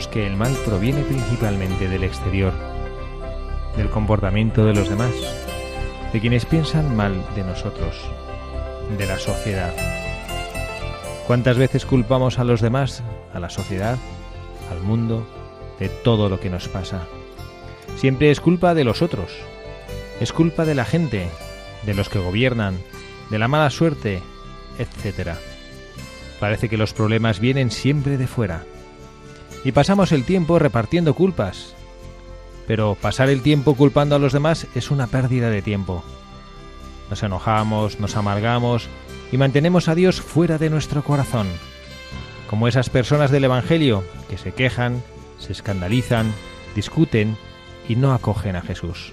Que el mal proviene principalmente del exterior, del comportamiento de los demás, de quienes piensan mal de nosotros, de la sociedad. ¿Cuántas veces culpamos a los demás, a la sociedad, al mundo, de todo lo que nos pasa? Siempre es culpa de los otros, es culpa de la gente, de los que gobiernan, de la mala suerte, etcétera. Parece que los problemas vienen siempre de fuera. Y pasamos el tiempo repartiendo culpas. Pero pasar el tiempo culpando a los demás es una pérdida de tiempo. Nos enojamos, nos amargamos y mantenemos a Dios fuera de nuestro corazón. Como esas personas del Evangelio que se quejan, se escandalizan, discuten y no acogen a Jesús.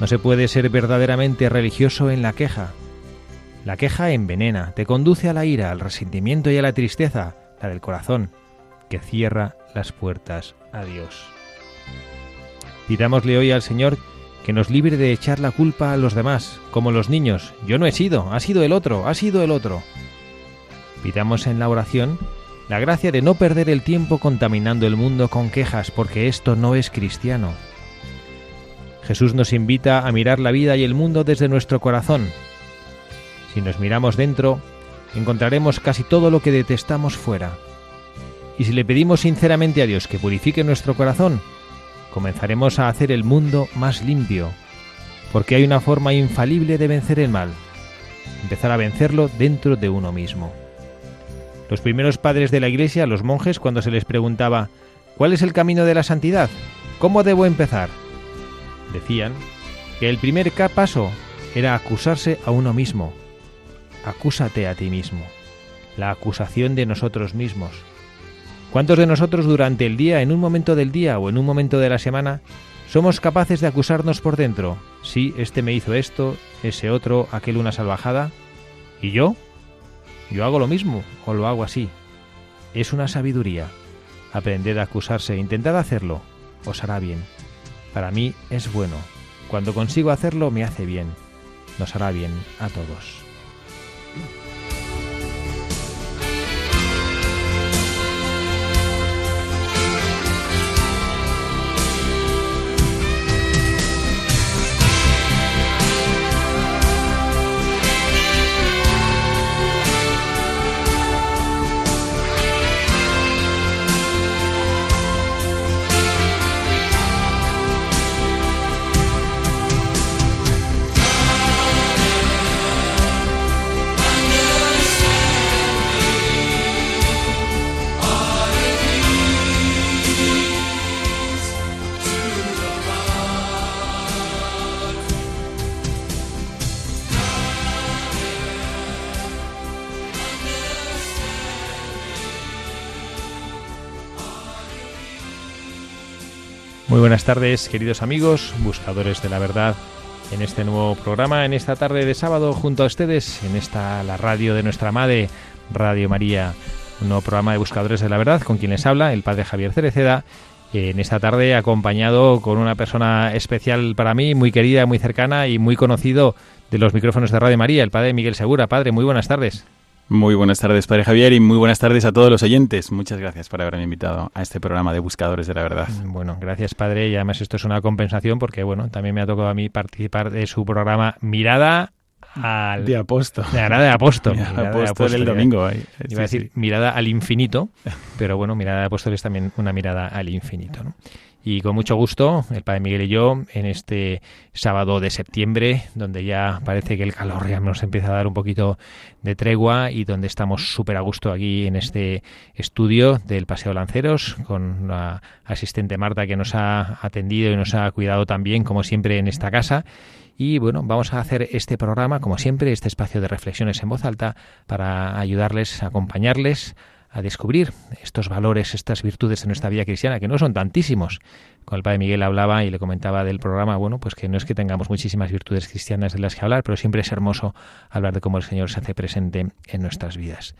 No se puede ser verdaderamente religioso en la queja, la queja envenena, te conduce a la ira, al resentimiento y a la tristeza, la del corazón, que cierra las puertas a Dios. Pidámosle hoy al Señor que nos libre de echar la culpa a los demás, como los niños. Yo no he sido, ha sido el otro, ha sido el otro. Pidamos en la oración la gracia de no perder el tiempo contaminando el mundo con quejas, porque esto no es cristiano. Jesús nos invita a mirar la vida y el mundo desde nuestro corazón, si nos miramos dentro, encontraremos casi todo lo que detestamos fuera. Y si le pedimos sinceramente a Dios que purifique nuestro corazón, comenzaremos a hacer el mundo más limpio, porque hay una forma infalible de vencer el mal, empezar a vencerlo dentro de uno mismo. Los primeros padres de la Iglesia, los monjes, cuando se les preguntaba ¿cuál es el camino de la santidad? ¿Cómo debo empezar? Decían que el primer paso era acusarse a uno mismo, acúsate a ti mismo. La acusación de nosotros mismos. ¿Cuántos de nosotros durante el día, en un momento del día o en un momento de la semana, somos capaces de acusarnos por dentro? Sí, este me hizo esto, ese otro, aquel una salvajada. ¿Y yo? Yo hago lo mismo o lo hago así. Es una sabiduría. Aprended a acusarse, intentad hacerlo, os hará bien. Para mí es bueno. Cuando consigo hacerlo me hace bien. Nos hará bien a todos. Tardes, queridos amigos, buscadores de la verdad, en este nuevo programa, en esta tarde de sábado, junto a ustedes, en esta la radio de nuestra madre, Radio María, un nuevo programa de buscadores de la verdad, con quien les habla, el padre Javier Cereceda, en esta tarde acompañado con una persona especial para mí, muy querida, muy cercana y muy conocido de los micrófonos de Radio María, el padre Miguel Segura. Padre, muy buenas tardes. Muy buenas tardes, Padre Javier, y muy buenas tardes a todos los oyentes. Muchas gracias por haberme invitado a este programa de Buscadores de la Verdad. Bueno, gracias, Padre, y además esto es una compensación porque, bueno, también me ha tocado a mí participar de su programa Mirada al... De apóstol. Mirada de apóstol. Mirada Mirada de apóstol del iba- domingo. ahí. Iba a Sí, decir mirada al infinito, pero bueno, mirada de apóstol es también una mirada al infinito. ¿no? Y con mucho gusto, el Padre Miguel y yo, en este sábado de septiembre, donde ya parece que el calor ya nos empieza a dar un poquito de tregua y donde estamos súper a gusto aquí en este estudio del Paseo Lanceros, con la asistente Marta que nos ha atendido y nos ha cuidado también, como siempre, en esta casa. Y bueno, vamos a hacer este programa, como siempre, este espacio de reflexiones en voz alta, para ayudarles, acompañarles a descubrir estos valores, estas virtudes de nuestra vida cristiana, que no son tantísimos. Con el padre Miguel hablaba y le comentaba del programa, bueno, pues que no es que tengamos muchísimas virtudes cristianas de las que hablar, pero siempre es hermoso hablar de cómo el Señor se hace presente en nuestras vidas.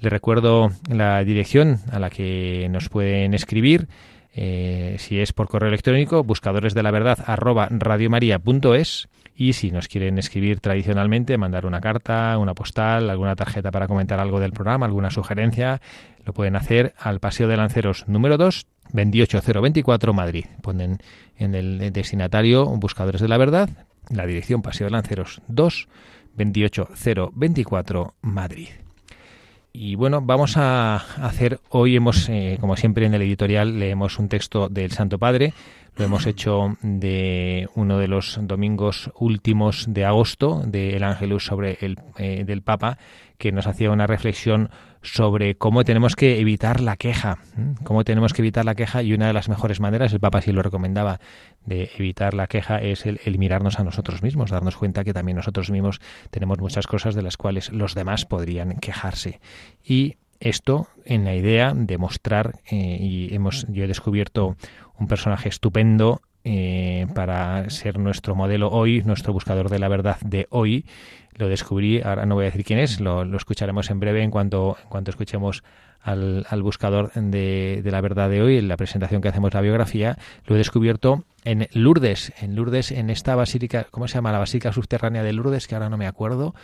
Le recuerdo la dirección a la que nos pueden escribir. Eh, si es por correo electrónico, buscadores de la verdad arroba radiomaria.es y si nos quieren escribir tradicionalmente, mandar una carta, una postal, alguna tarjeta para comentar algo del programa, alguna sugerencia, lo pueden hacer al Paseo de Lanceros número 2, 28024 Madrid. Ponen en el destinatario Buscadores de la Verdad, la dirección Paseo de Lanceros 2, 28024 Madrid. Y bueno, vamos a hacer, hoy hemos, eh, como siempre en el editorial, leemos un texto del Santo Padre, lo hemos hecho de uno de los domingos últimos de agosto del Ángelus sobre el eh, del Papa, que nos hacía una reflexión sobre cómo tenemos que evitar la queja, cómo tenemos que evitar la queja y una de las mejores maneras, el Papa sí lo recomendaba, de evitar la queja es el, el mirarnos a nosotros mismos, darnos cuenta que también nosotros mismos tenemos muchas cosas de las cuales los demás podrían quejarse. Y esto en la idea de mostrar, eh, y hemos, yo he descubierto un personaje estupendo eh, para ser nuestro modelo hoy, nuestro buscador de la verdad de hoy. Lo descubrí, ahora no voy a decir quién es, lo, lo escucharemos en breve en cuanto, en cuanto escuchemos al, al buscador de, de la verdad de hoy, en la presentación que hacemos la biografía. Lo he descubierto en Lourdes, en Lourdes, en esta basílica, ¿cómo se llama? La basílica subterránea de Lourdes, que ahora no me acuerdo.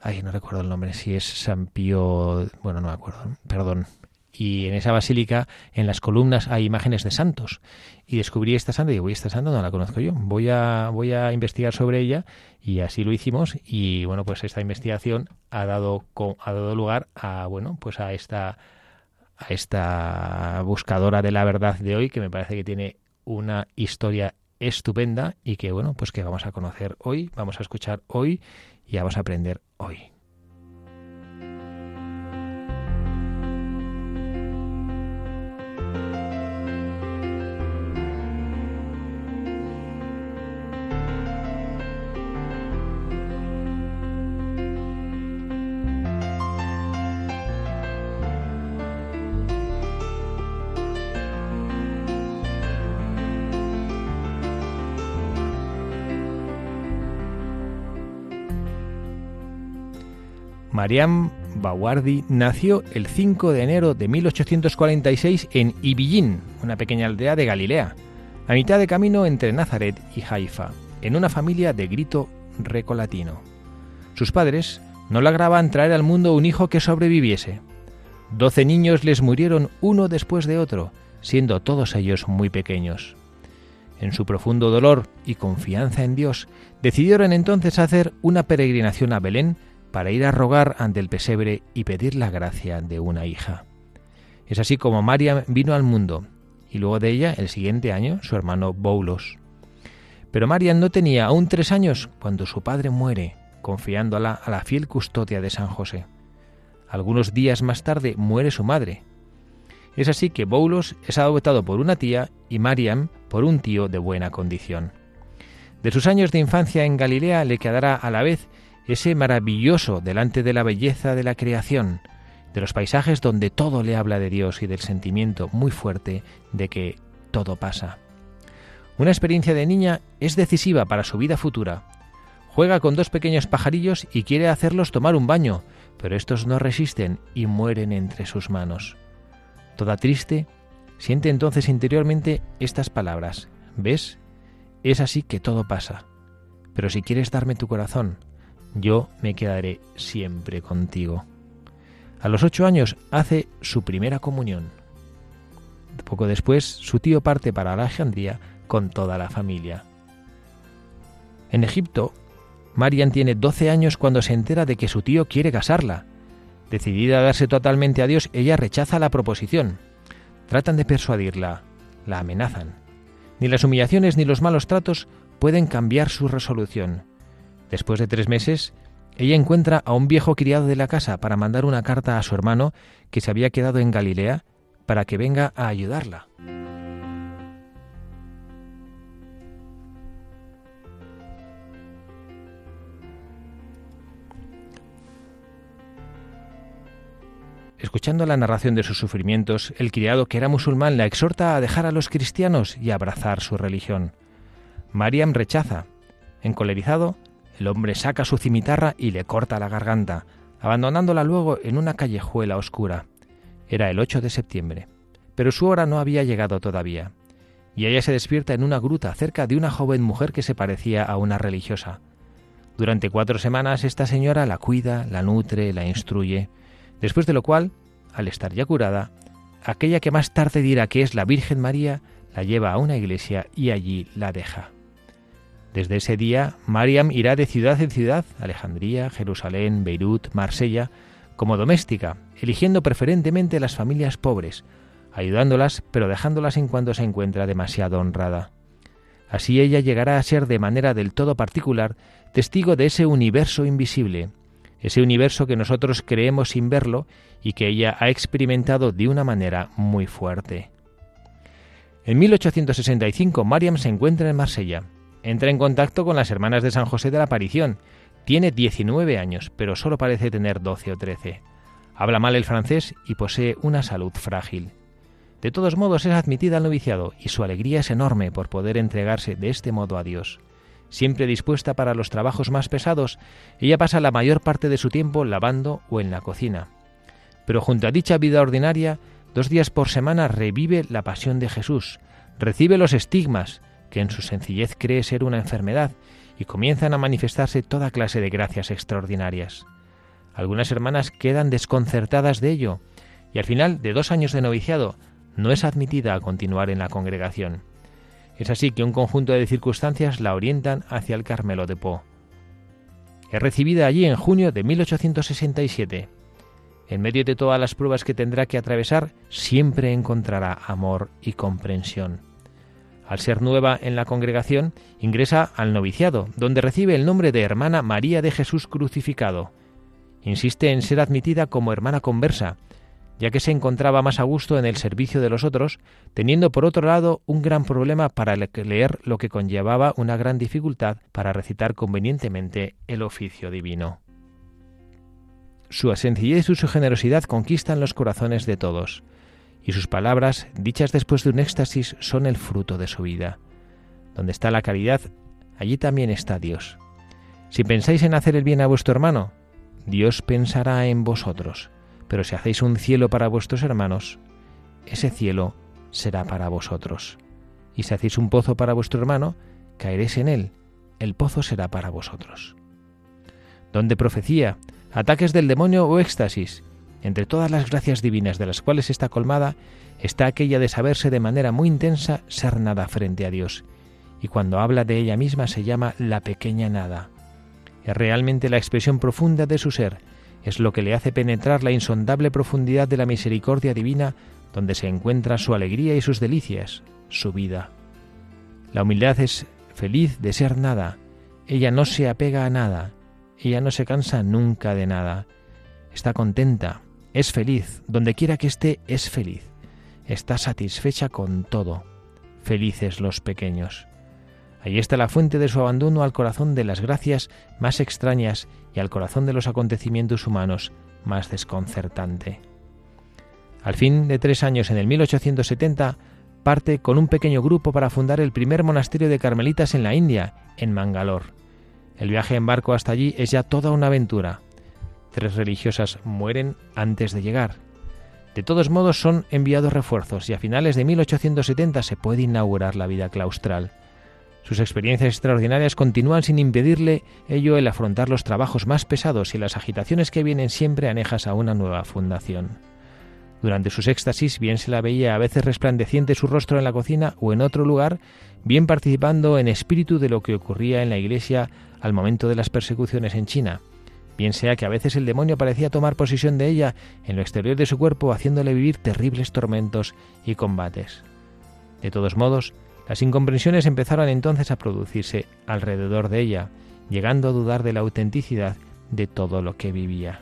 Ay, no recuerdo el nombre, si es San Pío, bueno, no me acuerdo, perdón. Y en esa basílica, en las columnas, hay imágenes de santos. Y descubrí esta santa y digo, "Uy, esta santa no la conozco yo. Voy a, voy a investigar sobre ella y así lo hicimos. Y bueno, pues esta investigación ha dado, ha dado lugar a, bueno, pues a esta, a esta buscadora de la verdad de hoy que me parece que tiene una historia estupenda y que, bueno, pues que vamos a conocer hoy, vamos a escuchar hoy y vamos a aprender hoy. Mariam Bawardi nació el 5 de enero de 1846 en Ibillín, una pequeña aldea de Galilea, a mitad de camino entre Nazaret y Haifa, en una familia de grito recolatino. Sus padres no lograban traer al mundo un hijo que sobreviviese. Doce niños les murieron uno después de otro, siendo todos ellos muy pequeños. En su profundo dolor y confianza en Dios, decidieron entonces hacer una peregrinación a Belén para ir a rogar ante el pesebre y pedir la gracia de una hija. Es así como María vino al mundo, y luego de ella, el siguiente año, su hermano Boulos. Pero María no tenía aún tres años cuando su padre muere, confiándola a la fiel custodia de San José. Algunos días más tarde muere su madre. Es así que Boulos es adoptado por una tía y Mariam por un tío de buena condición. De sus años de infancia en Galilea le quedará a la vez ese maravilloso delante de la belleza de la creación, de los paisajes donde todo le habla de Dios y del sentimiento muy fuerte de que todo pasa. Una experiencia de niña es decisiva para su vida futura. Juega con dos pequeños pajarillos y quiere hacerlos tomar un baño, pero estos no resisten y mueren entre sus manos. Toda triste, siente entonces interiormente estas palabras. ¿Ves? Es así que todo pasa. Pero si quieres darme tu corazón, yo me quedaré siempre contigo. A los ocho años hace su primera comunión. Poco después, su tío parte para Alejandría con toda la familia. En Egipto, Marian tiene 12 años cuando se entera de que su tío quiere casarla. Decidida a darse totalmente a Dios, ella rechaza la proposición. Tratan de persuadirla, la amenazan. Ni las humillaciones ni los malos tratos pueden cambiar su resolución. Después de tres meses, ella encuentra a un viejo criado de la casa para mandar una carta a su hermano que se había quedado en Galilea para que venga a ayudarla. Escuchando la narración de sus sufrimientos, el criado, que era musulmán, la exhorta a dejar a los cristianos y abrazar su religión. Mariam rechaza. Encolerizado, el hombre saca su cimitarra y le corta la garganta, abandonándola luego en una callejuela oscura. Era el 8 de septiembre, pero su hora no había llegado todavía, y ella se despierta en una gruta cerca de una joven mujer que se parecía a una religiosa. Durante cuatro semanas esta señora la cuida, la nutre, la instruye, después de lo cual, al estar ya curada, aquella que más tarde dirá que es la Virgen María, la lleva a una iglesia y allí la deja. Desde ese día, Mariam irá de ciudad en ciudad, Alejandría, Jerusalén, Beirut, Marsella, como doméstica, eligiendo preferentemente las familias pobres, ayudándolas, pero dejándolas en cuanto se encuentra demasiado honrada. Así ella llegará a ser de manera del todo particular testigo de ese universo invisible, ese universo que nosotros creemos sin verlo y que ella ha experimentado de una manera muy fuerte. En 1865 Mariam se encuentra en Marsella. Entra en contacto con las hermanas de San José de la Aparición. Tiene 19 años, pero solo parece tener 12 o 13. Habla mal el francés y posee una salud frágil. De todos modos es admitida al noviciado y su alegría es enorme por poder entregarse de este modo a Dios. Siempre dispuesta para los trabajos más pesados, ella pasa la mayor parte de su tiempo lavando o en la cocina. Pero junto a dicha vida ordinaria, dos días por semana revive la pasión de Jesús, recibe los estigmas, que en su sencillez cree ser una enfermedad, y comienzan a manifestarse toda clase de gracias extraordinarias. Algunas hermanas quedan desconcertadas de ello, y al final de dos años de noviciado no es admitida a continuar en la congregación. Es así que un conjunto de circunstancias la orientan hacia el Carmelo de Po. Es recibida allí en junio de 1867. En medio de todas las pruebas que tendrá que atravesar, siempre encontrará amor y comprensión. Al ser nueva en la congregación, ingresa al noviciado, donde recibe el nombre de hermana María de Jesús crucificado. Insiste en ser admitida como hermana conversa, ya que se encontraba más a gusto en el servicio de los otros, teniendo por otro lado un gran problema para leer lo que conllevaba una gran dificultad para recitar convenientemente el oficio divino. Su sencillez y su generosidad conquistan los corazones de todos, y sus palabras, dichas después de un éxtasis, son el fruto de su vida. Donde está la caridad, allí también está Dios. Si pensáis en hacer el bien a vuestro hermano, Dios pensará en vosotros pero si hacéis un cielo para vuestros hermanos, ese cielo será para vosotros. Y si hacéis un pozo para vuestro hermano, caeréis en él, el pozo será para vosotros. Donde profecía, ataques del demonio o éxtasis, entre todas las gracias divinas de las cuales está colmada, está aquella de saberse de manera muy intensa ser nada frente a Dios, y cuando habla de ella misma se llama la pequeña nada. Es realmente la expresión profunda de su ser, es lo que le hace penetrar la insondable profundidad de la misericordia divina donde se encuentra su alegría y sus delicias, su vida. La humildad es feliz de ser nada, ella no se apega a nada, ella no se cansa nunca de nada, está contenta, es feliz, donde quiera que esté es feliz, está satisfecha con todo, felices los pequeños. Ahí está la fuente de su abandono al corazón de las gracias más extrañas y al corazón de los acontecimientos humanos más desconcertante. Al fin de tres años, en el 1870, parte con un pequeño grupo para fundar el primer monasterio de carmelitas en la India, en Mangalore. El viaje en barco hasta allí es ya toda una aventura. Tres religiosas mueren antes de llegar. De todos modos son enviados refuerzos y a finales de 1870 se puede inaugurar la vida claustral. Sus experiencias extraordinarias continúan sin impedirle ello el afrontar los trabajos más pesados y las agitaciones que vienen siempre anejas a una nueva fundación. Durante sus éxtasis bien se la veía a veces resplandeciente su rostro en la cocina o en otro lugar, bien participando en espíritu de lo que ocurría en la iglesia al momento de las persecuciones en China, bien sea que a veces el demonio parecía tomar posesión de ella en lo exterior de su cuerpo, haciéndole vivir terribles tormentos y combates. De todos modos, las incomprensiones empezaron entonces a producirse alrededor de ella, llegando a dudar de la autenticidad de todo lo que vivía.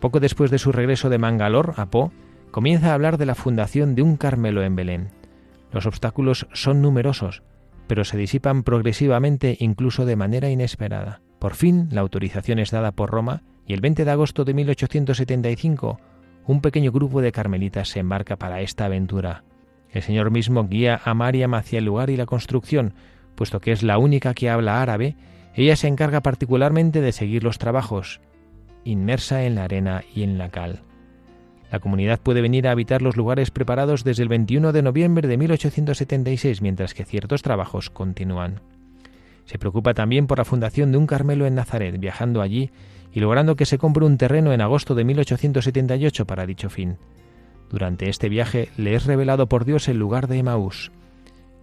Poco después de su regreso de Mangalore a Po, comienza a hablar de la fundación de un Carmelo en Belén. Los obstáculos son numerosos, pero se disipan progresivamente incluso de manera inesperada. Por fin, la autorización es dada por Roma y el 20 de agosto de 1875, un pequeño grupo de carmelitas se embarca para esta aventura. El Señor mismo guía a Mariam hacia el lugar y la construcción, puesto que es la única que habla árabe, ella se encarga particularmente de seguir los trabajos, inmersa en la arena y en la cal. La comunidad puede venir a habitar los lugares preparados desde el 21 de noviembre de 1876, mientras que ciertos trabajos continúan. Se preocupa también por la fundación de un Carmelo en Nazaret, viajando allí y logrando que se compre un terreno en agosto de 1878 para dicho fin. Durante este viaje le es revelado por Dios el lugar de Emaús.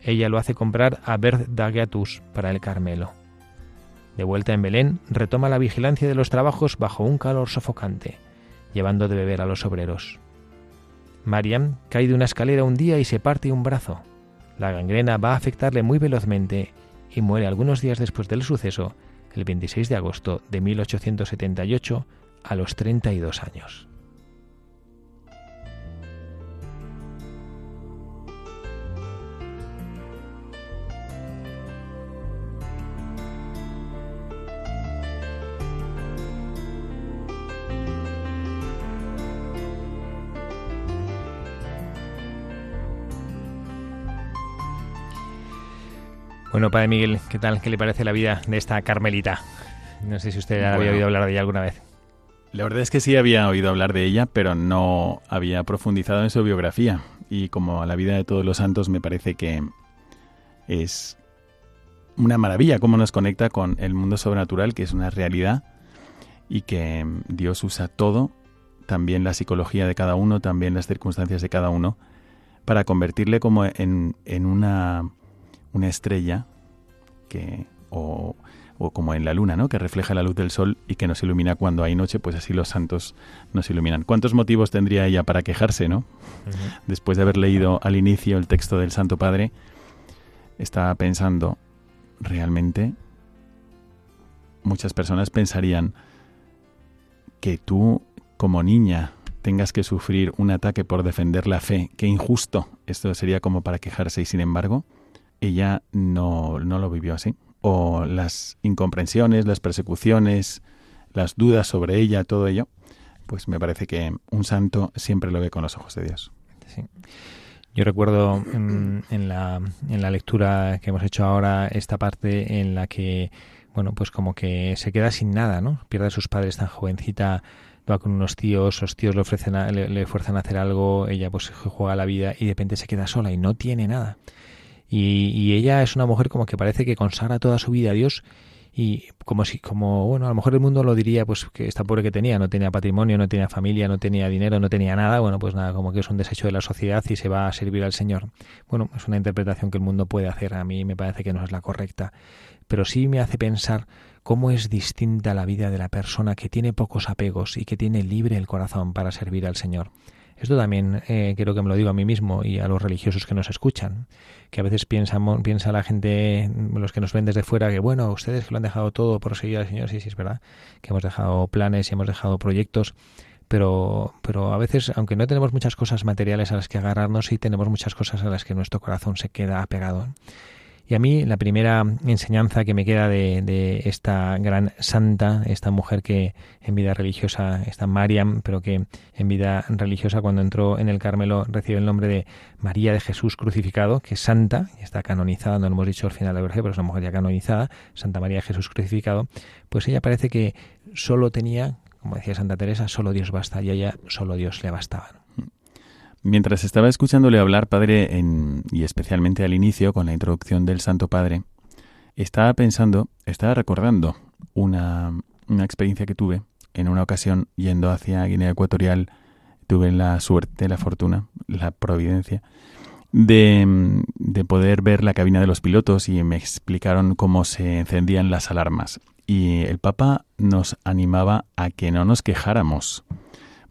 Ella lo hace comprar a Bert Dageatus para el Carmelo. De vuelta en Belén, retoma la vigilancia de los trabajos bajo un calor sofocante llevando de beber a los obreros. Mariam cae de una escalera un día y se parte un brazo. La gangrena va a afectarle muy velozmente y muere algunos días después del suceso, el 26 de agosto de 1878, a los 32 años. Bueno, Padre Miguel, ¿qué tal? ¿Qué le parece la vida de esta Carmelita? No sé si usted había oído hablar de ella alguna vez. La verdad es que sí había oído hablar de ella, pero no había profundizado en su biografía. Y como la vida de todos los santos me parece que es una maravilla cómo nos conecta con el mundo sobrenatural, que es una realidad y que Dios usa todo, también la psicología de cada uno, también las circunstancias de cada uno, para convertirle como en, en una una estrella que, o, como en la luna, ¿no? que refleja la luz del sol y que nos ilumina cuando hay noche, pues así los santos nos iluminan. ¿Cuántos motivos tendría ella para quejarse, no? Después de haber leído al inicio el texto del Santo Padre, estaba pensando, realmente, muchas personas pensarían que tú, como niña, tengas que sufrir un ataque por defender la fe, qué injusto. Esto sería como para quejarse y sin embargo, ella no, no lo vivió así. O las incomprensiones, las persecuciones, las dudas sobre ella, todo ello, pues me parece que un santo siempre lo ve con los ojos de Dios. Sí. Yo recuerdo en, la, en la lectura que hemos hecho ahora esta parte en la que, bueno, pues como que se queda sin nada, ¿no? Pierde a sus padres tan jovencita, va con unos tíos, los tíos le ofrecen, le, le, fuerzan a hacer algo, ella pues juega la vida y de repente se queda sola y no tiene nada. Y, ella es una mujer como que parece que consagra toda su vida a Dios y como si como bueno a lo mejor el mundo lo diría pues que esta pobre que tenía no tenía patrimonio no tenía familia no tenía dinero no tenía nada bueno pues nada como que es un desecho de la sociedad y se va a servir al Señor. Bueno es una interpretación que el mundo puede hacer a mí me parece que no es la correcta pero sí me hace pensar cómo es distinta la vida de la persona que tiene pocos apegos y que tiene libre el corazón para servir al Señor esto también eh, creo que me lo digo a mí mismo y a los religiosos que nos escuchan, que a veces piensan, piensa la gente, los que nos ven desde fuera, que bueno, ustedes que lo han dejado todo por seguir al Señor, sí, sí, es verdad, que hemos dejado planes y hemos dejado proyectos, pero, pero a veces, aunque no tenemos muchas cosas materiales a las que agarrarnos, sí tenemos muchas cosas a las que nuestro corazón se queda apegado. Y a mí la primera enseñanza que me queda de, esta gran santa, esta mujer que en vida religiosa, esta Mariam, pero que en vida religiosa cuando entró en el Carmelo recibe el nombre de María de Jesús crucificado, que es santa, y está canonizada, no lo hemos dicho al final de la Virgen, pero es una mujer ya canonizada, Santa María de Jesús crucificado, pues ella parece que solo tenía, como decía Santa Teresa, solo Dios basta, y a ella solo Dios le bastaba. Mientras estaba escuchándole hablar, Padre, en, y especialmente al inicio, con la introducción del Santo Padre, estaba pensando, estaba recordando una, una experiencia que tuve en una ocasión yendo hacia Guinea Ecuatorial. Tuve la suerte, la fortuna, la providencia de, de poder ver la cabina de los pilotos y me explicaron cómo se encendían las alarmas. Y el Papa nos animaba a que no nos quejáramos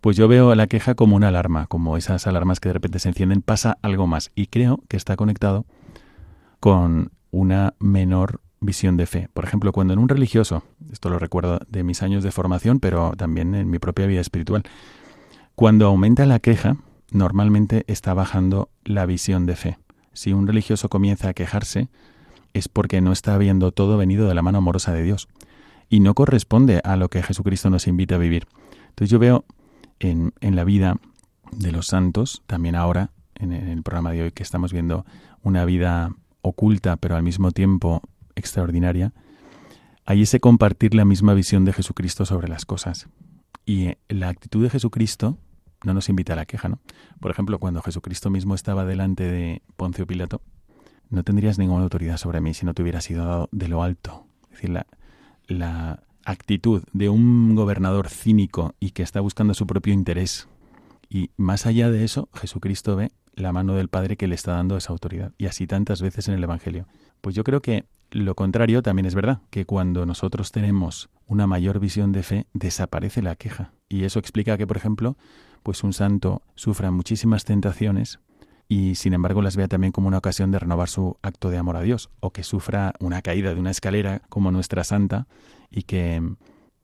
pues yo veo la queja como una alarma, como esas alarmas que de repente se encienden, pasa algo más. Y creo que está conectado con una menor visión de fe. Por ejemplo, cuando en un religioso, esto lo recuerdo de mis años de formación, pero también en mi propia vida espiritual, cuando aumenta la queja, normalmente está bajando la visión de fe. Si un religioso comienza a quejarse, es porque no está viendo todo venido de la mano amorosa de Dios y no corresponde a lo que Jesucristo nos invita a vivir. Entonces yo veo en, la vida de los santos, también ahora, en el programa de hoy que estamos viendo una vida oculta pero al mismo tiempo extraordinaria, hay ese compartir la misma visión de Jesucristo sobre las cosas. Y la actitud de Jesucristo no nos invita a la queja, ¿no? Por ejemplo, cuando Jesucristo mismo estaba delante de Poncio Pilato, no tendrías ninguna autoridad sobre mí si no te hubieras sido dado de lo alto. Es decir, la, la actitud de un gobernador cínico y que está buscando su propio interés. Y más allá de eso, Jesucristo ve la mano del Padre que le está dando esa autoridad. Y así tantas veces en el Evangelio. Pues yo creo que lo contrario también es verdad, que cuando nosotros tenemos una mayor visión de fe, desaparece la queja. Y eso explica que, por ejemplo, pues un santo sufra muchísimas tentaciones y sin embargo las vea también como una ocasión de renovar su acto de amor a Dios, o que sufra una caída de una escalera como nuestra santa y que,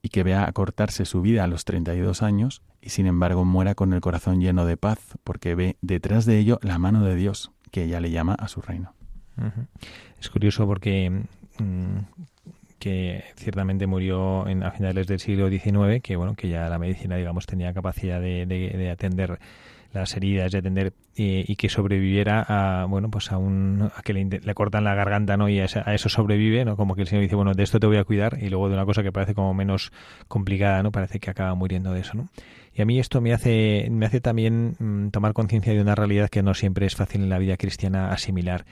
y que vea acortarse su vida a los 32 años y sin embargo muera con el corazón lleno de paz porque ve detrás de ello la mano de Dios que ella le llama a su reino. Es curioso porque mm, que ciertamente murió en, a finales del siglo XIX, que bueno, que ya la medicina digamos tenía capacidad de, de atender las heridas de atender eh, y que sobreviviera a bueno pues a un a que le, cortan la garganta no y a, eso sobrevive no como que el señor dice bueno de esto te voy a cuidar y luego de una cosa que parece como menos complicada no parece que acaba muriendo de eso no y a mí esto me hace me hace también mm, tomar conciencia de una realidad que no siempre es fácil en la vida cristiana asimilar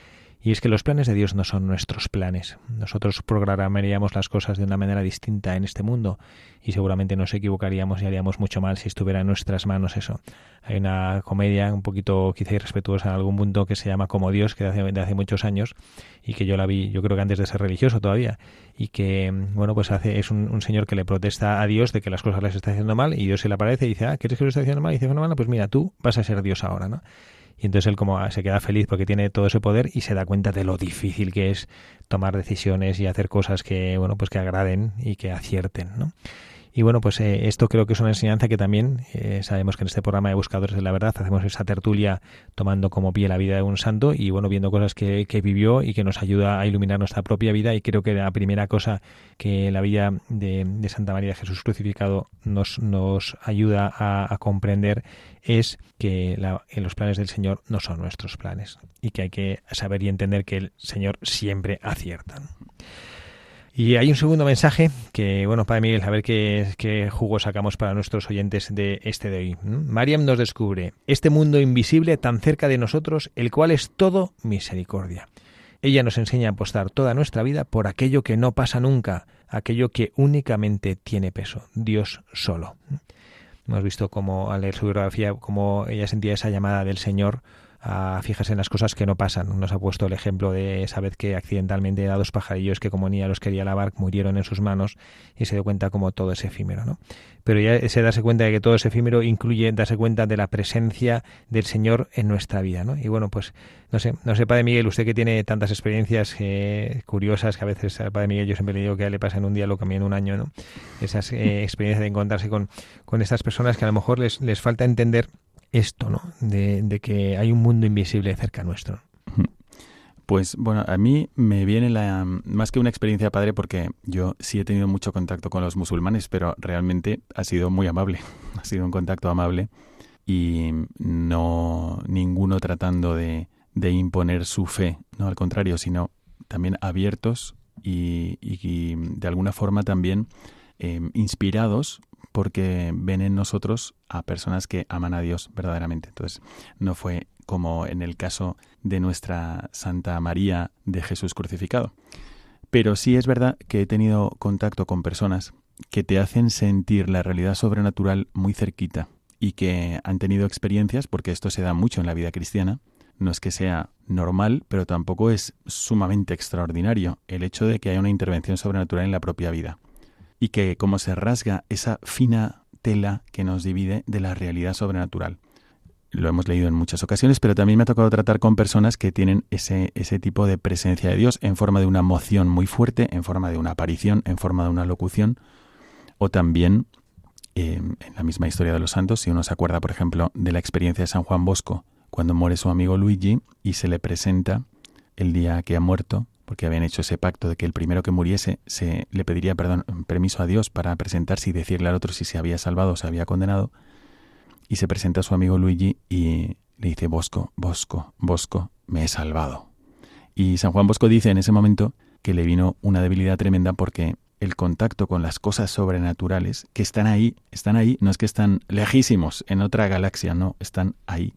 y es que los planes de Dios no son nuestros planes. Nosotros programaríamos las cosas de una manera distinta en este mundo y seguramente nos equivocaríamos y haríamos mucho mal si estuviera en nuestras manos eso. Hay una comedia un poquito quizá irrespetuosa en algún punto que se llama Como Dios, que de hace, hace muchos años y que yo la vi, yo creo que antes de ser religioso todavía y que, bueno, pues hace, es un, señor que le protesta a Dios de que las cosas las está haciendo mal y Dios se le aparece y dice, ah, ¿quieres que lo esté haciendo mal? Y dice, bueno, pues mira, tú vas a ser Dios ahora, ¿no? Y entonces él como se queda feliz porque tiene todo ese poder y se da cuenta de lo difícil que es tomar decisiones y hacer cosas que, bueno, pues que agraden y que acierten, ¿no? Y bueno, pues eh, esto creo que es una enseñanza que también eh, sabemos que en este programa de Buscadores de la Verdad hacemos esa tertulia tomando como pie la vida de un santo y bueno, viendo cosas que, que vivió y que nos ayuda a iluminar nuestra propia vida. Y creo que la primera cosa que la vida de, Santa María de Jesús crucificado nos, nos ayuda a, a comprender es que la, los planes del Señor no son nuestros planes y que hay que saber y entender que el Señor siempre acierta. Y hay un segundo mensaje que, bueno, Padre Miguel, a ver qué, jugo sacamos para nuestros oyentes de este de hoy. Mariam nos descubre este mundo invisible tan cerca de nosotros, el cual es todo misericordia. Ella nos enseña a apostar toda nuestra vida por aquello que no pasa nunca, aquello que únicamente tiene peso, Dios solo. Hemos visto cómo al leer su biografía, cómo ella sentía esa llamada del Señor a fijarse en las cosas que no pasan. Nos ha puesto el ejemplo de esa vez que accidentalmente a dos pajarillos que como niña los quería lavar murieron en sus manos y se dio cuenta como todo es efímero, ¿no? Pero ya ese darse cuenta de que todo es efímero incluye darse cuenta de la presencia del Señor en nuestra vida, ¿no? Y bueno, pues no sé, no sé, Padre Miguel, usted que tiene tantas experiencias eh, curiosas que a veces al Padre Miguel yo siempre le digo que a le pasa en un día lo que a mí en un año, ¿no? Esas eh, experiencias de encontrarse con, con estas personas que a lo mejor les, les falta entender esto, ¿no? De, que hay un mundo invisible cerca nuestro. Pues bueno, a mí me viene la más que una experiencia padre porque yo sí he tenido mucho contacto con los musulmanes, pero realmente ha sido muy amable, ha sido un contacto amable y no ninguno tratando de, de imponer su fe, no al contrario, sino también abiertos y, de alguna forma también eh, inspirados porque ven en nosotros a personas que aman a Dios verdaderamente. Entonces, no fue como en el caso de nuestra Santa María de Jesús crucificado. Pero sí es verdad que he tenido contacto con personas que te hacen sentir la realidad sobrenatural muy cerquita y que han tenido experiencias, porque esto se da mucho en la vida cristiana, no es que sea normal, pero tampoco es sumamente extraordinario el hecho de que haya una intervención sobrenatural en la propia vida y que como se rasga esa fina tela que nos divide de la realidad sobrenatural. Lo hemos leído en muchas ocasiones, pero también me ha tocado tratar con personas que tienen ese, ese tipo de presencia de Dios en forma de una moción muy fuerte, en forma de una aparición, en forma de una locución, o también eh, en la misma historia de los santos, si uno se acuerda, por ejemplo, de la experiencia de San Juan Bosco, cuando muere su amigo Luigi y se le presenta el día que ha muerto, porque habían hecho ese pacto de que el primero que muriese se le pediría perdón, permiso a Dios para presentarse y decirle al otro si se había salvado o se había condenado. Y se presenta a su amigo Luigi y le dice, Bosco, Bosco, Bosco, me he salvado. Y San Juan Bosco dice en ese momento que le vino una debilidad tremenda porque el contacto con las cosas sobrenaturales que están ahí, están ahí, no es que están lejísimos en otra galaxia, no, están ahí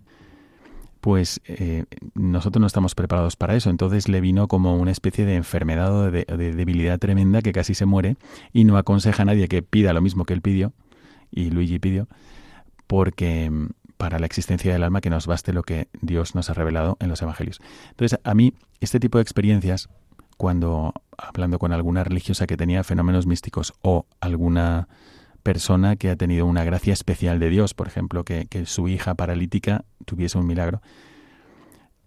pues eh, nosotros no estamos preparados para eso. Entonces le vino como una especie de enfermedad o de, debilidad tremenda que casi se muere y no aconseja a nadie que pida lo mismo que él pidió y Luigi pidió, porque mm, para la existencia del alma que nos baste lo que Dios nos ha revelado en los evangelios. Entonces a mí este tipo de experiencias, cuando hablando con alguna religiosa que tenía fenómenos místicos o alguna persona que ha tenido una gracia especial de Dios, por ejemplo, que, su hija paralítica tuviese un milagro.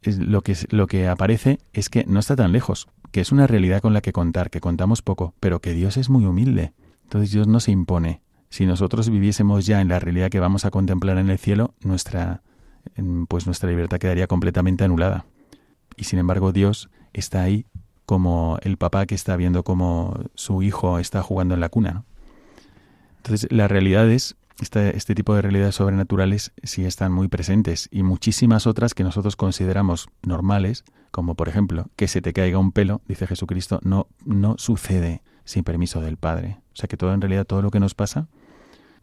Es lo, que, lo que aparece es que no está tan lejos, que es una realidad con la que contar, que contamos poco, pero que Dios es muy humilde. Entonces Dios no se impone. Si nosotros viviésemos ya en la realidad que vamos a contemplar en el cielo, nuestra, pues nuestra libertad quedaría completamente anulada. Y sin embargo Dios está ahí como el papá que está viendo cómo su hijo está jugando en la cuna. ¿no? Entonces, las realidades, este, este tipo de realidades sobrenaturales sí están muy presentes y muchísimas otras que nosotros consideramos normales, como por ejemplo que se te caiga un pelo, dice Jesucristo, no, no sucede sin permiso del Padre. O sea que todo en realidad, todo lo que nos pasa,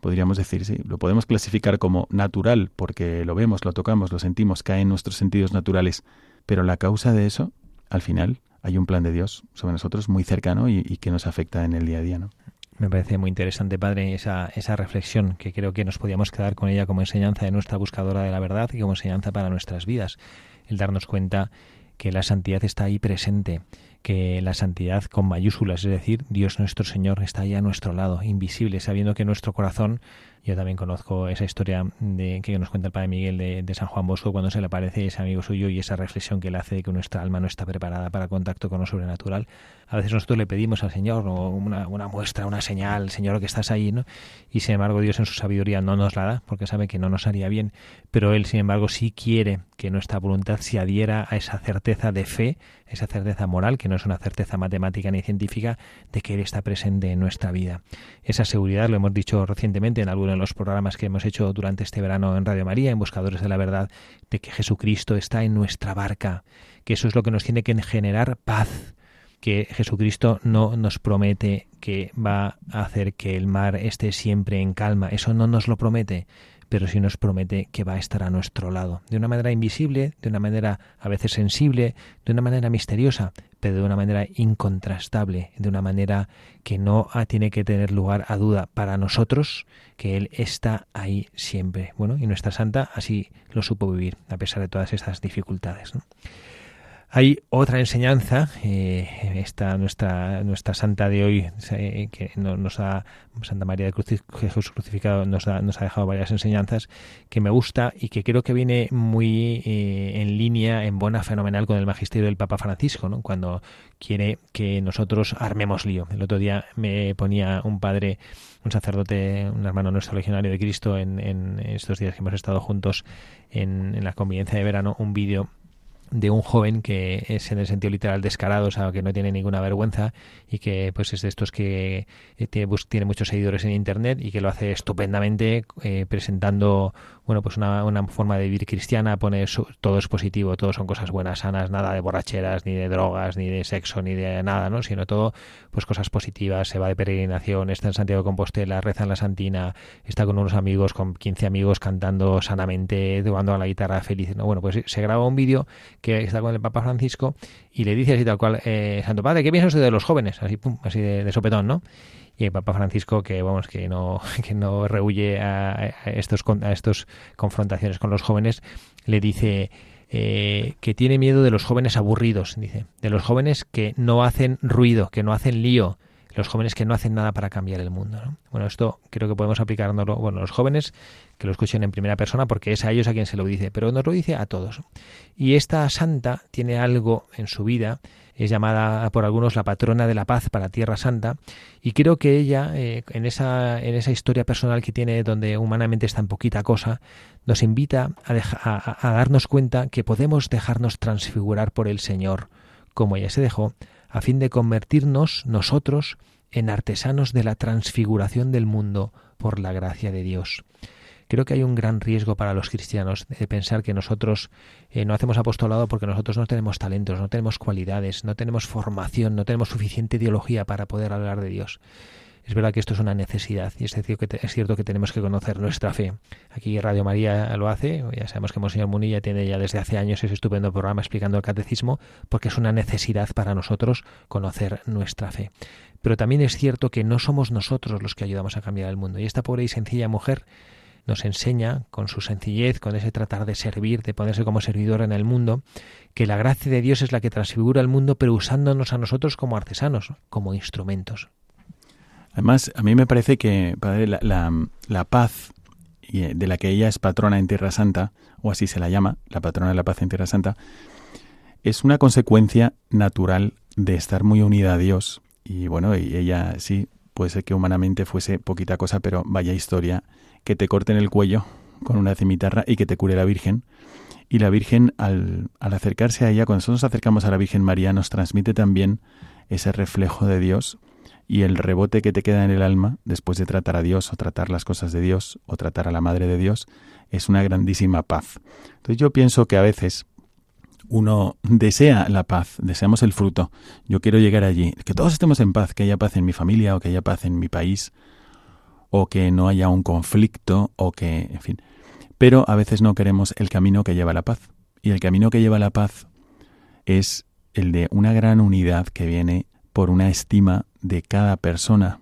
podríamos decir, sí, lo podemos clasificar como natural porque lo vemos, lo tocamos, lo sentimos, cae en nuestros sentidos naturales, pero la causa de eso, al final, hay un plan de Dios sobre nosotros muy cercano y, y que nos afecta en el día a día, ¿no? Me parece muy interesante, padre, esa, esa reflexión que creo que nos podíamos quedar con ella como enseñanza de nuestra buscadora de la verdad y como enseñanza para nuestras vidas. El darnos cuenta que la santidad está ahí presente, que la santidad con mayúsculas, es decir, Dios nuestro Señor está ahí a nuestro lado, invisible, sabiendo que nuestro corazón yo también conozco esa historia de, que nos cuenta el Padre Miguel de, San Juan Bosco cuando se le aparece ese amigo suyo y esa reflexión que le hace de que nuestra alma no está preparada para contacto con lo sobrenatural. A veces nosotros le pedimos al Señor una, muestra, una señal, Señor, que estás ahí, ¿no? Y sin embargo Dios en su sabiduría no nos la da porque sabe que no nos haría bien, pero Él sin embargo sí quiere que nuestra voluntad se adhiera a esa certeza de fe, esa certeza moral, que no es una certeza matemática ni científica, de que Él está presente en nuestra vida. Esa seguridad, lo hemos dicho recientemente en alguno los programas que hemos hecho durante este verano en Radio María, en Buscadores de la Verdad, de que Jesucristo está en nuestra barca, que eso es lo que nos tiene que generar paz, que Jesucristo no nos promete que va a hacer que el mar esté siempre en calma, eso no nos lo promete, pero sí nos promete que va a estar a nuestro lado, de una manera invisible, de una manera a veces sensible, de una manera misteriosa, pero de una manera incontrastable, de una manera que no tiene que tener lugar a duda para nosotros, que Él está ahí siempre. Bueno, y nuestra santa así lo supo vivir, a pesar de todas estas dificultades. Hay otra enseñanza, eh, esta nuestra nuestra santa de hoy, eh, que nos ha Santa María de Jesús crucificado, nos ha, nos ha dejado varias enseñanzas que me gusta y que creo que viene muy eh, en línea, en buena, fenomenal con el magisterio del Papa Francisco, ¿no? cuando quiere que nosotros armemos lío. El otro día me ponía un padre, un sacerdote, un hermano nuestro legionario de Cristo, en, en estos días que hemos estado juntos en, en la convivencia de verano, un vídeo de un joven que es en el sentido literal descarado, o sea, que no tiene ninguna vergüenza y que pues es de estos que eh, tiene, tiene muchos seguidores en internet y que lo hace estupendamente eh, presentando bueno, pues una, una, forma de vivir cristiana, pone todo es positivo, todo son cosas buenas, sanas, nada de borracheras, ni de drogas, ni de sexo, ni de nada, ¿no? Sino todo, pues cosas positivas, se va de peregrinación, está en Santiago de Compostela, reza en la Santina, está con unos amigos, con 15 amigos cantando sanamente, jugando a la guitarra feliz, ¿no? Bueno, pues se graba un vídeo que está con el Papa Francisco y le dice así tal cual, eh, Santo Padre, ¿qué piensas de los jóvenes? Así, pum, así de, sopetón, ¿no? y el Papa Francisco que vamos que no que no rehuye a, estos a estos confrontaciones con los jóvenes le dice eh, que tiene miedo de los jóvenes aburridos dice de los jóvenes que no hacen ruido que no hacen lío los jóvenes que no hacen nada para cambiar el mundo. Bueno, esto creo que podemos aplicárnoslo, bueno, los jóvenes que lo escuchen en primera persona porque es a ellos a quien se lo dice, pero nos lo dice a todos. Y esta santa tiene algo en su vida, es llamada por algunos la patrona de la paz para Tierra Santa, y creo que ella, eh, en, esa, en esa historia personal que tiene, donde humanamente está en poquita cosa, nos invita a, a darnos cuenta que podemos dejarnos transfigurar por el Señor, como ella se dejó, a fin de convertirnos nosotros en artesanos de la transfiguración del mundo por la gracia de Dios. Creo que hay un gran riesgo para los cristianos de pensar que nosotros eh, no hacemos apostolado porque nosotros no tenemos talentos, no tenemos cualidades, no tenemos formación, no tenemos suficiente ideología para poder hablar de Dios. Es verdad que esto es una necesidad y es cierto que, es cierto que tenemos que conocer nuestra fe. Aquí Radio María lo hace, ya sabemos que Monseñor Munilla tiene ya desde hace años ese estupendo programa explicando el catecismo, porque es una necesidad para nosotros conocer nuestra fe. Pero también es cierto que no somos nosotros los que ayudamos a cambiar el mundo. Y esta pobre y sencilla mujer nos enseña con su sencillez, con ese tratar de servir, de ponerse como servidor en el mundo, que la gracia de Dios es la que transfigura el mundo, pero usándonos a nosotros como artesanos, como instrumentos. Además, a mí me parece que la, la, paz eh, de la que ella es patrona en Tierra Santa, o así se la llama, la patrona de la paz en Tierra Santa, es una consecuencia natural de estar muy unida a Dios. Y bueno, ella sí, puede ser que humanamente fuese poquita cosa, pero vaya historia, que te corten el cuello con una cimitarra y que te cure la Virgen. Y la Virgen, al, al acercarse a ella, cuando nosotros nos acercamos a la Virgen María, nos transmite también ese reflejo de Dios y el rebote que te queda en el alma después de tratar a Dios o tratar las cosas de Dios o tratar a la Madre de Dios es una grandísima paz. Entonces yo pienso que a veces uno desea la paz, deseamos el fruto. Yo quiero llegar allí, que todos estemos en paz, que haya paz en mi familia o que haya paz en mi país o que no haya un conflicto o que, en fin. Pero a veces no queremos el camino que lleva la paz. Y el camino que lleva a la paz es el de una gran unidad que viene por una estima de cada persona.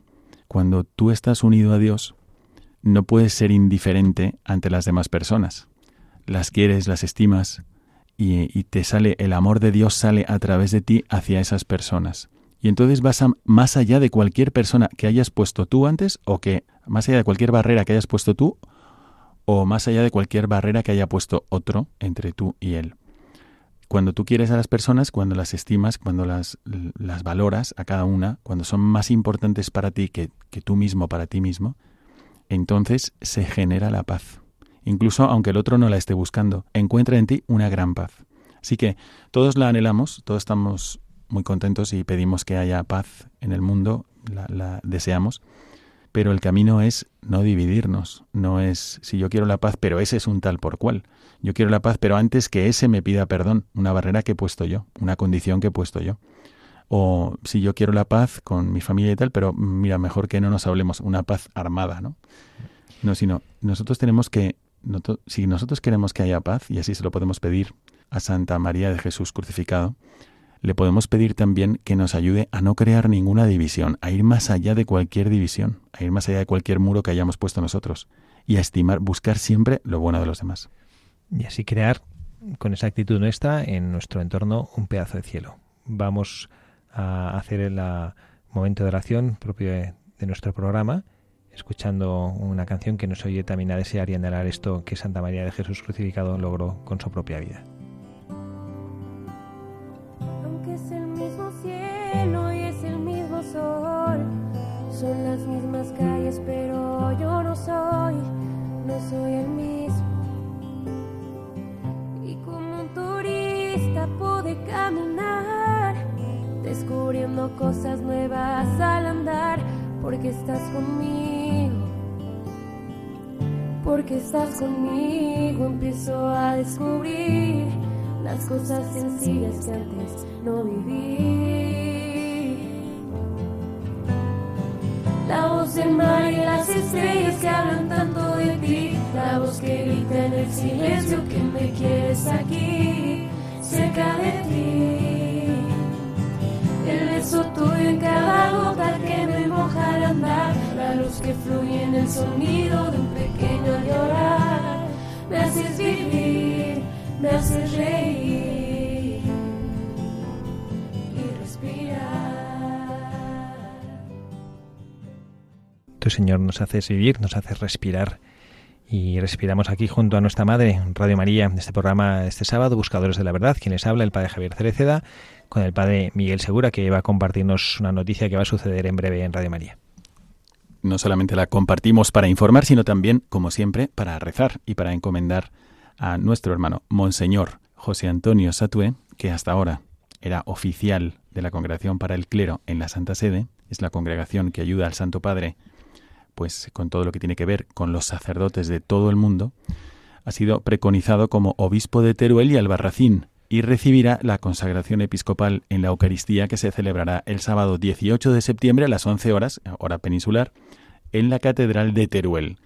Cuando tú estás unido a Dios, no puedes ser indiferente ante las demás personas. Las quieres, las estimas y, te sale, el amor de Dios sale a través de ti hacia esas personas. Y entonces vas más allá de cualquier persona que hayas puesto tú antes o que, más allá de cualquier barrera que hayas puesto tú o más allá de cualquier barrera que haya puesto otro entre tú y él. Cuando tú quieres a las personas, cuando las estimas, cuando las, las valoras a cada una, cuando son más importantes para ti que, que tú mismo para ti mismo, entonces se genera la paz. Incluso aunque el otro no la esté buscando, encuentra en ti una gran paz. Así que todos la anhelamos, todos estamos muy contentos y pedimos que haya paz en el mundo, la, la, deseamos, pero el camino es no dividirnos, no es si yo quiero la paz, pero ese es un tal por cual. Yo quiero la paz, pero antes que ese me pida perdón, una barrera que he puesto yo, una condición que he puesto yo. O si yo quiero la paz con mi familia y tal, pero mira, mejor que no nos hablemos, una paz armada, ¿no? No, sino nosotros tenemos que, si nosotros queremos que haya paz, y así se lo podemos pedir a Santa María de Jesús crucificado, le podemos pedir también que nos ayude a no crear ninguna división, a ir más allá de cualquier división, a ir más allá de cualquier muro que hayamos puesto nosotros, y a estimar, buscar siempre lo bueno de los demás y así crear con esa actitud nuestra en nuestro entorno un pedazo de cielo. Vamos a hacer el momento de oración propio de, nuestro programa, escuchando una canción que nos oye también a desear y anhelar esto que Santa María de Jesús crucificado logró con su propia vida. Cosas nuevas al andar, porque estás conmigo. Porque estás conmigo, empiezo a descubrir las cosas sencillas que antes no viví. La voz del mar y las estrellas que hablan tanto de ti, la voz que grita en el silencio que me quieres aquí, cerca de ti. Beso tuyo en cada gota que me moja al andar, la luz que fluye en el sonido de un pequeño llorar, me haces vivir, me haces reír y respirar. Tu Señor nos haces vivir, nos haces respirar. Y respiramos aquí junto a nuestra Madre, Radio María, este programa este sábado, Buscadores de la Verdad, quienes habla el Padre Javier Cereceda, con el Padre Miguel Segura, que va a compartirnos una noticia que va a suceder en breve en Radio María. No solamente la compartimos para informar, sino también, como siempre, para rezar y para encomendar a nuestro hermano Monseñor José Antonio Satué, que hasta ahora era oficial de la Congregación para el Clero en la Santa Sede, es la congregación que ayuda al Santo Padre pues con todo lo que tiene que ver con los sacerdotes de todo el mundo, ha sido preconizado como obispo de Teruel y Albarracín y recibirá la consagración episcopal en la Eucaristía que se celebrará el sábado 18 de septiembre a las 11 horas, hora peninsular, en la Catedral de Teruel.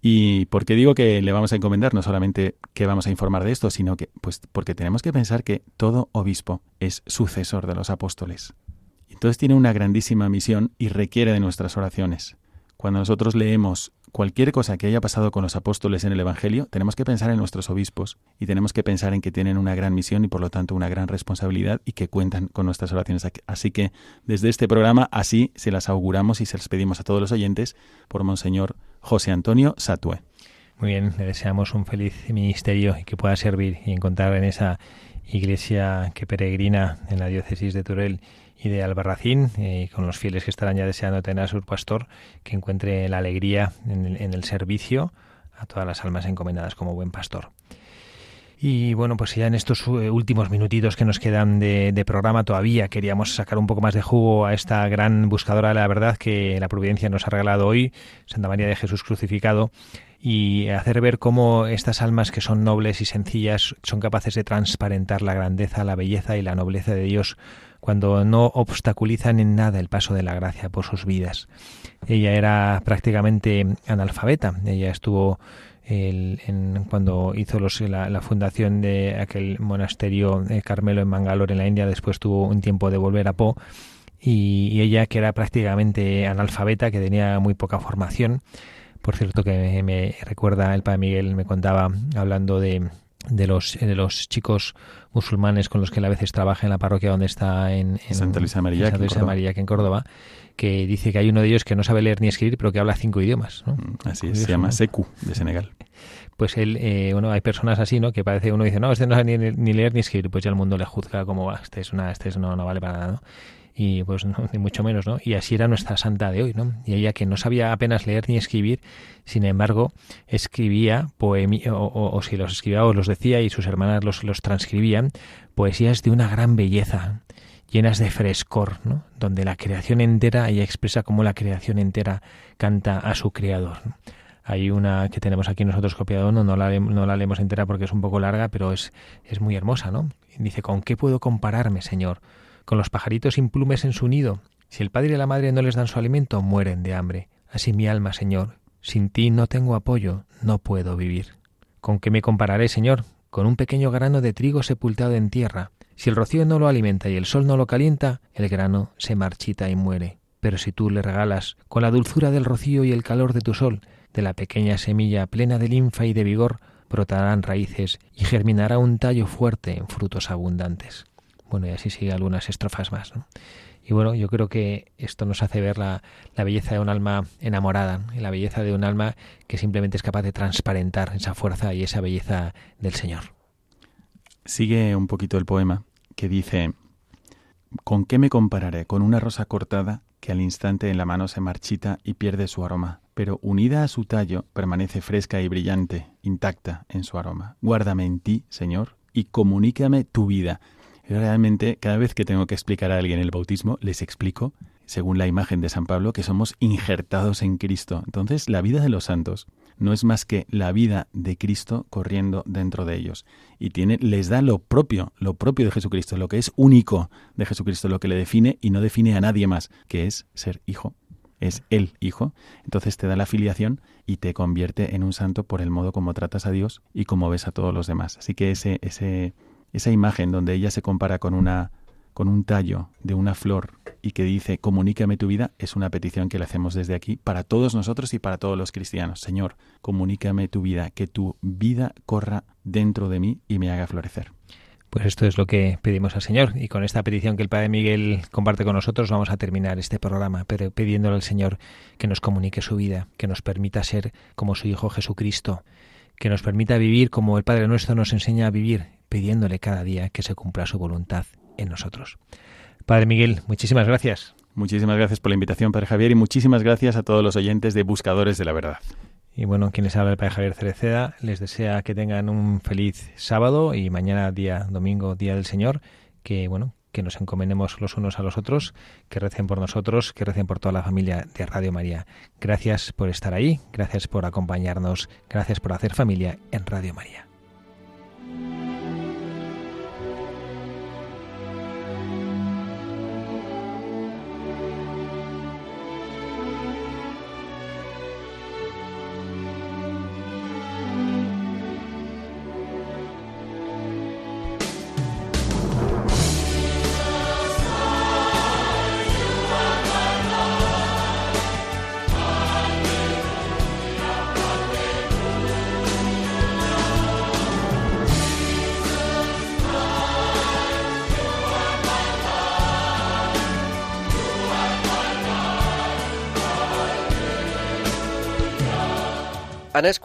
¿Y por qué digo que le vamos a encomendar? No solamente que vamos a informar de esto, sino que, pues, porque tenemos que pensar que todo obispo es sucesor de los apóstoles. Entonces tiene una grandísima misión y requiere de nuestras oraciones. Cuando nosotros leemos cualquier cosa que haya pasado con los apóstoles en el Evangelio, tenemos que pensar en nuestros obispos y tenemos que pensar en que tienen una gran misión y por lo tanto una gran responsabilidad y que cuentan con nuestras oraciones. Así que desde este programa así se las auguramos y se las pedimos a todos los oyentes por Monseñor José Antonio Satue. Muy bien, le deseamos un feliz ministerio y que pueda servir y encontrar en esa iglesia que peregrina en la diócesis de Turel y de Albarracín, eh, con los fieles que estarán ya deseando tener a su pastor, que encuentre la alegría en el, en el servicio a todas las almas encomendadas como buen pastor. Y bueno, pues ya en estos eh, últimos minutitos que nos quedan de, de, programa todavía queríamos sacar un poco más de jugo a esta gran buscadora de la verdad que la providencia nos ha regalado hoy, Santa María de Jesús crucificado, y hacer ver cómo estas almas que son nobles y sencillas son capaces de transparentar la grandeza, la belleza y la nobleza de Dios cuando no obstaculizan en nada el paso de la gracia por sus vidas. Ella era prácticamente analfabeta, ella estuvo el, en, cuando hizo los, la, la, fundación de aquel monasterio de Carmelo en Mangalore en la India, después tuvo un tiempo de volver a Po y, y ella que era prácticamente analfabeta, que tenía muy poca formación, por cierto que me, me recuerda el padre Miguel me contaba hablando de, de los de los chicos musulmanes con los que él a veces trabaja en la parroquia donde está en, en Santa Luisa María, Santa Luisa de María, que en Córdoba, que dice que hay uno de ellos que no sabe leer ni escribir, pero que habla cinco idiomas. ¿no? Así es, se llama Seku, de Senegal. Pues él, eh, bueno, hay personas así, ¿no? Que parece uno dice, no, este no sabe ni, ni leer ni escribir, pues ya el mundo le juzga como, ah, este es una, este es, no, no vale para nada, ¿no? Y pues no, ni mucho menos, ¿no? Y así era nuestra santa de hoy, ¿no? Y ella que no sabía apenas leer ni escribir, sin embargo, escribía poemía, o, o, si los escribía o los decía y sus hermanas los, los transcribían, poesías de una gran belleza, llenas de frescor, ¿no? Donde la creación entera, ella expresa cómo la creación entera canta a su creador. Hay una que tenemos aquí nosotros copiado, no, no, la, no la leemos entera porque es un poco larga, pero es, es muy hermosa, ¿no? Dice, ¿con qué puedo compararme, Señor? Con los pajaritos implumes en su nido. Si el padre y la madre no les dan su alimento, mueren de hambre. Así mi alma, Señor. Sin ti no tengo apoyo, no puedo vivir. ¿Con qué me compararé, Señor? Con un pequeño grano de trigo sepultado en tierra. Si el rocío no lo alimenta y el sol no lo calienta, el grano se marchita y muere. Pero si tú le regalas, con la dulzura del rocío y el calor de tu sol, de la pequeña semilla plena de linfa y de vigor, brotarán raíces y germinará un tallo fuerte en frutos abundantes. Bueno, y así sigue algunas estrofas más. ¿no? Y bueno, yo creo que esto nos hace ver la, belleza de un alma enamorada, y la belleza de un alma que simplemente es capaz de transparentar esa fuerza y esa belleza del Señor. Sigue un poquito el poema que dice, ¿con qué me compararé? Con una rosa cortada que al instante en la mano se marchita y pierde su aroma, pero unida a su tallo permanece fresca y brillante, intacta en su aroma. Guárdame en ti, Señor, y comunícame tu vida Realmente, cada vez que tengo que explicar a alguien el bautismo, les explico, según la imagen de San Pablo, que somos injertados en Cristo. Entonces, la vida de los santos no es más que la vida de Cristo corriendo dentro de ellos. Y tiene, les da lo propio, lo propio de Jesucristo, lo que es único de Jesucristo, lo que le define y no define a nadie más, que es ser hijo. Es el hijo. Entonces te da la filiación y te convierte en un santo por el modo como tratas a Dios y como ves a todos los demás. Así que ese, ese, esa imagen donde ella se compara con una con un tallo de una flor y que dice, comunícame tu vida, es una petición que le hacemos desde aquí para todos nosotros y para todos los cristianos. Señor, comunícame tu vida, que tu vida corra dentro de mí y me haga florecer. Pues esto es lo que pedimos al Señor y con esta petición que el Padre Miguel comparte con nosotros vamos a terminar este programa, pero pidiéndole al Señor que nos comunique su vida, que nos permita ser como su Hijo Jesucristo, que nos permita vivir como el Padre nuestro nos enseña a vivir, pidiéndole cada día que se cumpla su voluntad en nosotros. Padre Miguel, muchísimas gracias. Muchísimas gracias por la invitación, Padre Javier, y muchísimas gracias a todos los oyentes de Buscadores de la Verdad. Y bueno, quien les habla el Padre Javier Cereceda, les desea que tengan un feliz sábado y mañana día domingo, día del Señor, que bueno, que nos encomendemos los unos a los otros, que recen por nosotros, que recen por toda la familia de Radio María. Gracias por estar ahí, gracias por acompañarnos, gracias por hacer familia en Radio María.